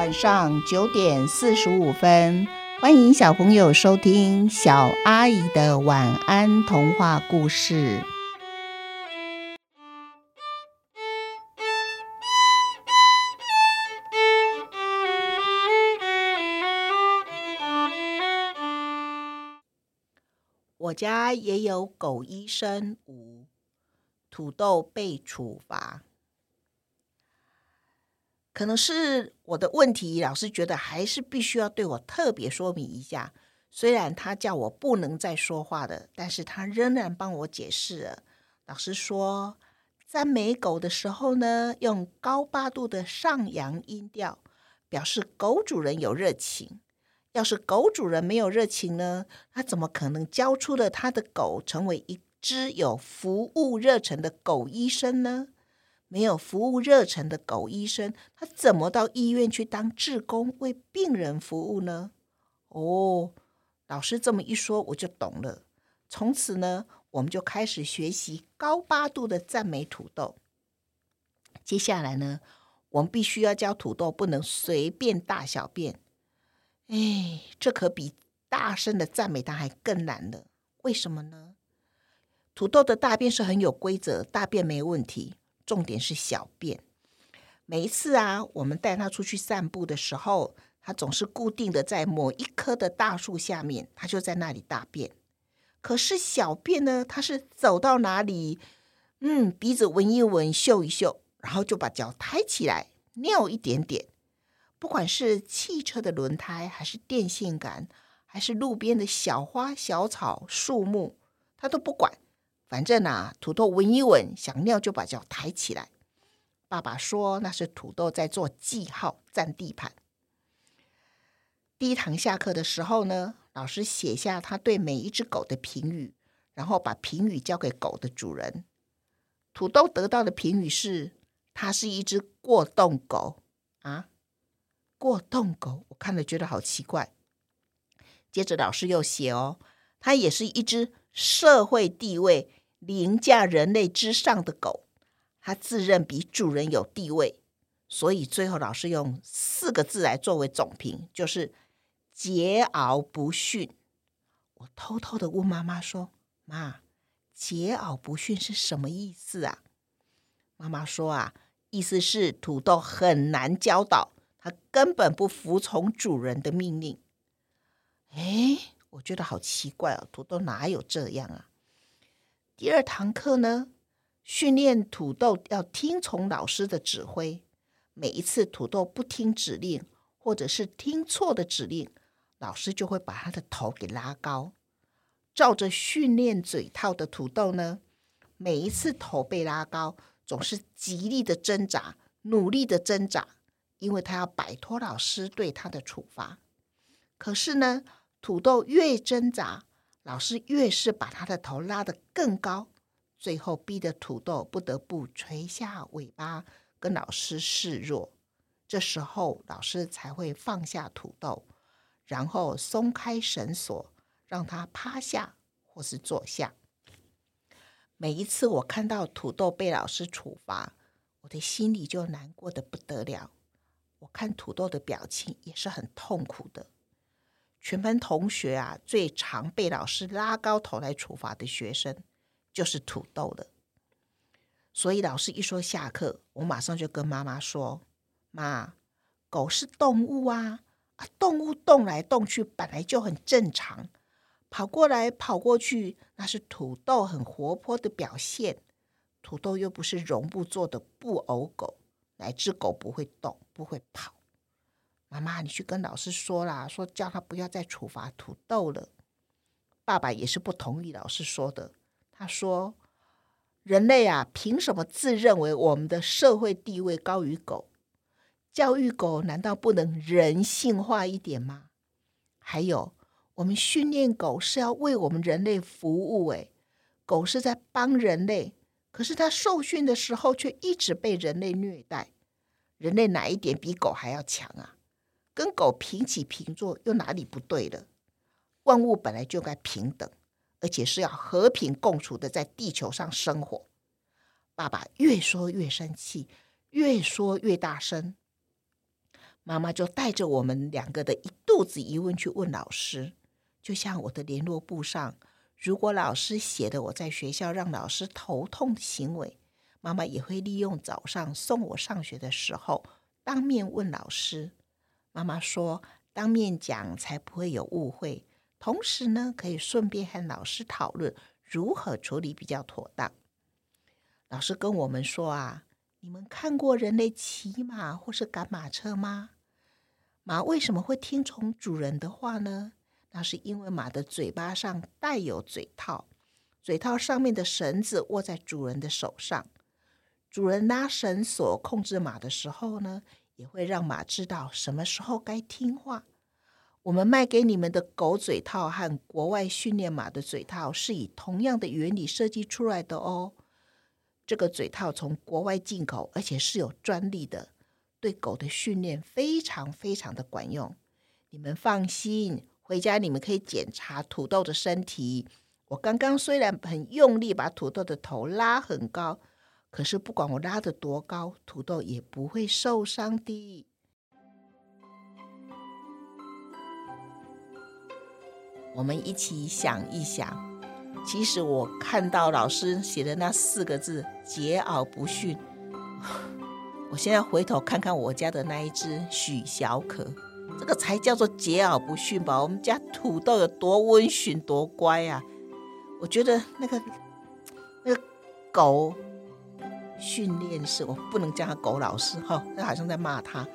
晚上九点四十五分，欢迎小朋友收听小阿姨的晚安童话故事。我家也有狗医生五，土豆被处罚。可能是我的问题，老师觉得还是必须要对我特别说明一下。虽然他叫我不能再说话的，但是他仍然帮我解释了。老师说，赞美狗的时候呢，用高八度的上扬音调，表示狗主人有热情。要是狗主人没有热情呢，他怎么可能教出了他的狗成为一只有服务热忱的狗医生呢？没有服务热忱的狗医生，他怎么到医院去当志工为病人服务呢？哦，老师这么一说，我就懂了。从此呢，我们就开始学习高八度的赞美土豆。接下来呢，我们必须要教土豆不能随便大小便。哎，这可比大声的赞美它还更难了。为什么呢？土豆的大便是很有规则，大便没问题。重点是小便。每一次啊，我们带他出去散步的时候，他总是固定的在某一棵的大树下面，他就在那里大便。可是小便呢，他是走到哪里，嗯，鼻子闻一闻，嗅一嗅，然后就把脚抬起来尿一点点。不管是汽车的轮胎，还是电线杆，还是路边的小花小草、树木，他都不管。反正啊，土豆闻一闻，想尿就把脚抬起来。爸爸说那是土豆在做记号、占地盘。第一堂下课的时候呢，老师写下他对每一只狗的评语，然后把评语交给狗的主人。土豆得到的评语是：它是一只过动狗啊，过动狗。我看了觉得好奇怪。接着老师又写哦，它也是一只社会地位。凌驾人类之上的狗，它自认比主人有地位，所以最后老师用四个字来作为总评，就是桀骜不驯。我偷偷的问妈妈说：“妈，桀骜不驯是什么意思啊？”妈妈说：“啊，意思是土豆很难教导，它根本不服从主人的命令。”哎，我觉得好奇怪哦，土豆哪有这样啊？第二堂课呢，训练土豆要听从老师的指挥。每一次土豆不听指令，或者是听错的指令，老师就会把他的头给拉高。照着训练嘴套的土豆呢，每一次头被拉高，总是极力的挣扎，努力的挣扎，因为他要摆脱老师对他的处罚。可是呢，土豆越挣扎，老师越是把他的头拉得更高，最后逼得土豆不得不垂下尾巴跟老师示弱。这时候，老师才会放下土豆，然后松开绳索，让他趴下或是坐下。每一次我看到土豆被老师处罚，我的心里就难过的不得了。我看土豆的表情也是很痛苦的。全班同学啊，最常被老师拉高头来处罚的学生就是土豆了。所以老师一说下课，我马上就跟妈妈说：“妈，狗是动物啊，啊，动物动来动去本来就很正常，跑过来跑过去那是土豆很活泼的表现。土豆又不是绒布做的布偶狗，哪只狗不会动，不会跑？”妈妈，你去跟老师说啦，说叫他不要再处罚土豆了。爸爸也是不同意老师说的。他说：“人类啊，凭什么自认为我们的社会地位高于狗？教育狗难道不能人性化一点吗？还有，我们训练狗是要为我们人类服务，诶，狗是在帮人类，可是它受训的时候却一直被人类虐待。人类哪一点比狗还要强啊？”跟狗平起平坐又哪里不对了？万物本来就该平等，而且是要和平共处的在地球上生活。爸爸越说越生气，越说越大声。妈妈就带着我们两个的一肚子疑问去问老师。就像我的联络簿上，如果老师写的我在学校让老师头痛的行为，妈妈也会利用早上送我上学的时候当面问老师。妈妈说，当面讲才不会有误会，同时呢，可以顺便和老师讨论如何处理比较妥当。老师跟我们说啊，你们看过人类骑马或是赶马车吗？马为什么会听从主人的话呢？那是因为马的嘴巴上带有嘴套，嘴套上面的绳子握在主人的手上。主人拉绳索控制马的时候呢，也会让马知道什么时候该听话。我们卖给你们的狗嘴套和国外训练马的嘴套是以同样的原理设计出来的哦。这个嘴套从国外进口，而且是有专利的，对狗的训练非常非常的管用。你们放心。回家你们可以检查土豆的身体。我刚刚虽然很用力把土豆的头拉很高，可是不管我拉得多高，土豆也不会受伤的。我们一起想一想，其实我看到老师写的那四个字“桀骜不驯”，我现在回头看看我家的那一只许小可。这个才叫做桀骜不驯吧？我们家土豆有多温驯、多乖啊！我觉得那个那个狗训练师，我不能叫他狗老师哈，那好像在骂他。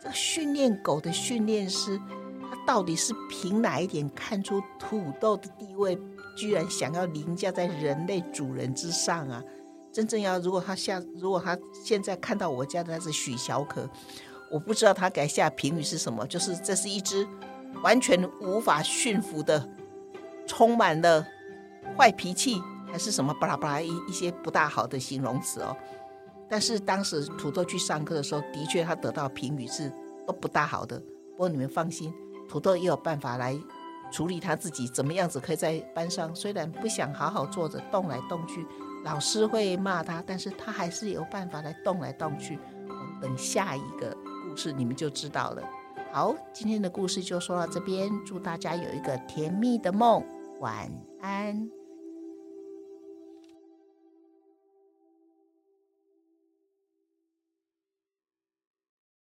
这个训练狗的训练师，他到底是凭哪一点看出土豆的地位，居然想要凌驾在人类主人之上啊？真正要如果他下，如果他现在看到我家的那只许小可。我不知道他该下评语是什么，就是这是一只完全无法驯服的、充满了坏脾气，还是什么巴拉巴拉一一些不大好的形容词哦。但是当时土豆去上课的时候，的确他得到评语是都不大好的。不过你们放心，土豆也有办法来处理他自己，怎么样子可以在班上虽然不想好好坐着动来动去，老师会骂他，但是他还是有办法来动来动去。我们等下一个。故事你们就知道了。好，今天的故事就说到这边，祝大家有一个甜蜜的梦，晚安。